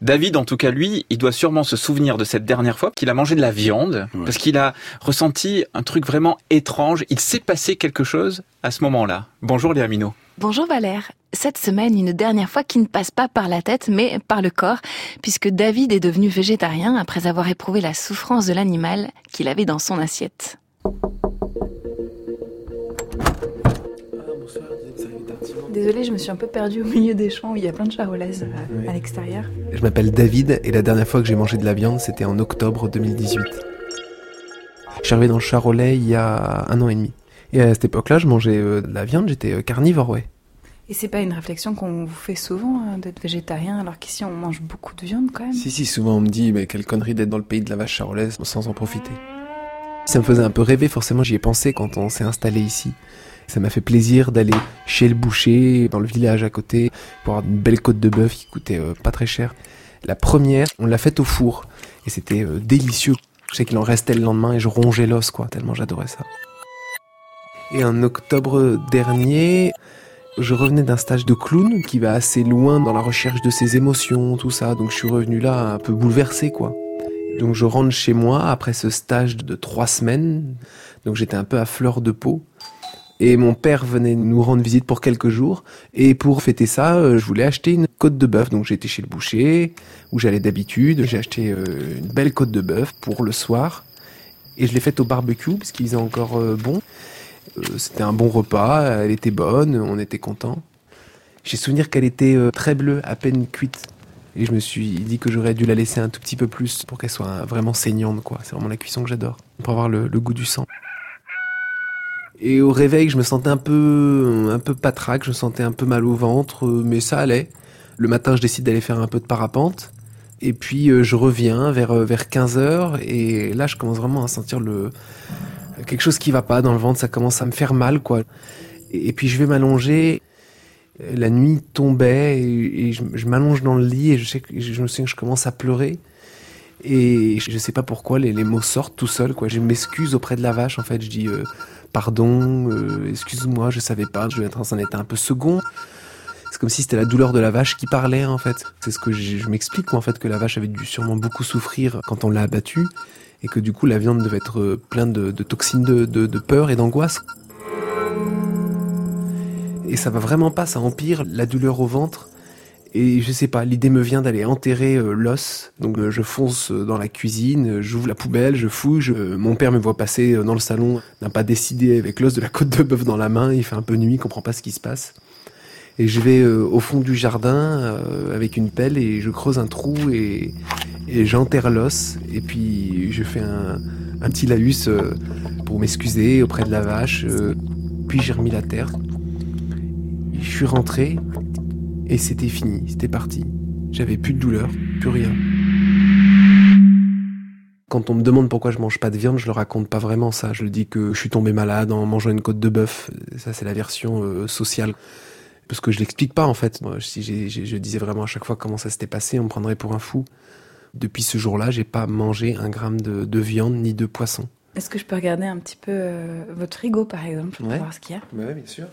David, en tout cas, lui, il doit sûrement se souvenir de cette dernière fois qu'il a mangé de la viande, parce qu'il a ressenti un truc vraiment étrange. Il s'est passé quelque chose à ce moment-là. Bonjour Léa Minot. Bonjour Valère. Cette semaine, une dernière fois qui ne passe pas par la tête, mais par le corps, puisque David est devenu végétarien après avoir éprouvé la souffrance de l'animal qu'il avait dans son assiette. Désolée, je me suis un peu perdue au milieu des champs où il y a plein de charolaises euh, à l'extérieur. Je m'appelle David et la dernière fois que j'ai mangé de la viande, c'était en octobre 2018. Je suis arrivé dans le Charolais il y a un an et demi. Et à cette époque-là, je mangeais euh, de la viande, j'étais euh, carnivore, ouais. Et c'est pas une réflexion qu'on vous fait souvent hein, d'être végétarien, alors qu'ici on mange beaucoup de viande quand même Si, si, souvent on me dit, mais quelle connerie d'être dans le pays de la vache charolaise sans en profiter. Ça me faisait un peu rêver, forcément j'y ai pensé quand on s'est installé ici. Ça m'a fait plaisir d'aller chez le boucher, dans le village à côté, pour avoir une belle côte de bœuf qui coûtait euh, pas très cher. La première, on l'a faite au four, et c'était euh, délicieux. Je sais qu'il en restait le lendemain et je rongeais l'os, quoi, tellement j'adorais ça. Et en octobre dernier, je revenais d'un stage de clown qui va assez loin dans la recherche de ses émotions, tout ça. Donc je suis revenu là un peu bouleversé, quoi. Donc je rentre chez moi après ce stage de trois semaines. Donc j'étais un peu à fleur de peau. Et mon père venait nous rendre visite pour quelques jours. Et pour fêter ça, euh, je voulais acheter une côte de bœuf. Donc j'étais chez le boucher, où j'allais d'habitude. J'ai acheté euh, une belle côte de bœuf pour le soir. Et je l'ai faite au barbecue, parce qu'il faisait encore euh, bon. C'était un bon repas, elle était bonne, on était content. J'ai souvenir qu'elle était très bleue, à peine cuite. Et je me suis dit que j'aurais dû la laisser un tout petit peu plus pour qu'elle soit vraiment saignante, quoi. C'est vraiment la cuisson que j'adore. Pour avoir le goût du sang. Et au réveil, je me sentais un peu, un peu patraque, je me sentais un peu mal au ventre, mais ça allait. Le matin, je décide d'aller faire un peu de parapente. Et puis, euh, je reviens vers, euh, vers 15 heures. Et là, je commence vraiment à sentir le, quelque chose qui va pas dans le ventre. Ça commence à me faire mal, quoi. Et, puis, je vais m'allonger. La nuit tombait et, je, m'allonge dans le lit et je sais que je me souviens que je commence à pleurer. Et je sais pas pourquoi les, mots sortent tout seuls. Je m'excuse auprès de la vache, en fait. Je dis, pardon, euh, excuse-moi, je savais pas, je devais être dans un état un peu second. C'est comme si c'était la douleur de la vache qui parlait en fait. C'est ce que je, m'explique en fait que la vache avait dû sûrement beaucoup souffrir quand on l'a abattue et que du coup la viande devait être euh, pleine de, toxines de, peur et d'angoisse. Et ça va vraiment pas, ça empire la douleur au ventre. Et je sais pas, l'idée me vient d'aller enterrer euh, l'os. Donc euh, je fonce euh, dans la cuisine, j'ouvre la poubelle, je fouille. Mon père me voit passer dans le salon, n'a pas décidé avec l'os de la côte de bœuf dans la main. Il fait un peu nuit, il comprend pas ce qui se passe. Et je vais au fond du jardin avec une pelle et je creuse un trou et, j'enterre l'os. Et puis je fais un, un petit laïus pour m'excuser auprès de la vache. Puis j'ai remis la terre. Je suis rentré et c'était fini, c'était parti. J'avais plus de douleur, plus rien. Quand on me demande pourquoi je mange pas de viande, je le raconte pas vraiment ça. Je le dis que je suis tombé malade en mangeant une côte de bœuf. Ça, c'est la version euh, sociale. Parce que je l'explique pas, en fait. si je disais vraiment à chaque fois comment ça s'était passé, on me prendrait pour un fou. Depuis ce jour-là, j'ai pas mangé un gramme de, viande ni de poisson. Est-ce que je peux regarder un petit peu euh, votre frigo, par exemple, pour voir ce qu'il y a? Oui, bien sûr.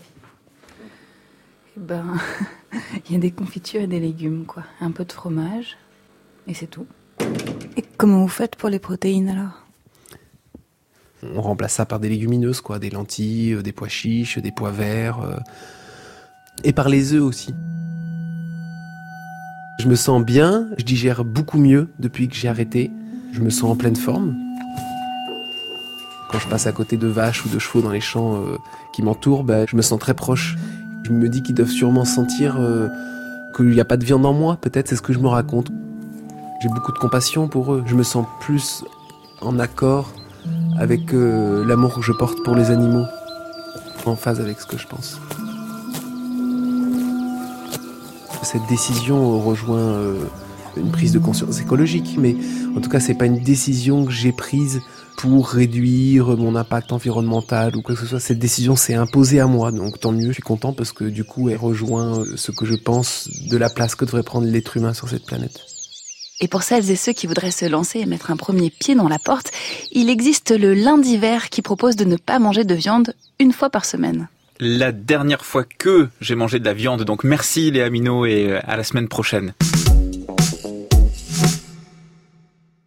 Ben, il y a des confitures et des légumes, quoi. Un peu de fromage, et c'est tout. Et comment vous faites pour les protéines alors? On remplace ça par des légumineuses, quoi. Des lentilles, euh, des pois chiches, des pois verts. Euh, et par les œufs aussi. Je me sens bien, je digère beaucoup mieux depuis que j'ai arrêté. Je me sens en pleine forme. Quand je passe à côté de vaches ou de chevaux dans les champs euh, qui m'entourent, ben, je me sens très proche. Je me dis qu'ils doivent sûrement sentir euh, qu'il n'y a pas de viande en moi, peut-être c'est ce que je me raconte. J'ai beaucoup de compassion pour eux. Je me sens plus en accord avec euh, l'amour que je porte pour les animaux, en phase avec ce que je pense. Cette décision rejoint euh, une prise de conscience écologique, mais en tout cas, c'est pas une décision que j'ai prise pour réduire mon impact environnemental ou quoi que ce soit. Cette décision s'est imposée à moi, donc tant mieux, je suis content parce que du coup, elle rejoint ce que je pense de la place que devrait prendre l'être humain sur cette planète. Et pour celles et ceux qui voudraient se lancer et mettre un premier pied dans la porte, il existe le lundi vert qui propose de ne pas manger de viande une fois par semaine. La dernière fois que j'ai mangé de la viande, donc merci Léa Minot et à la semaine prochaine.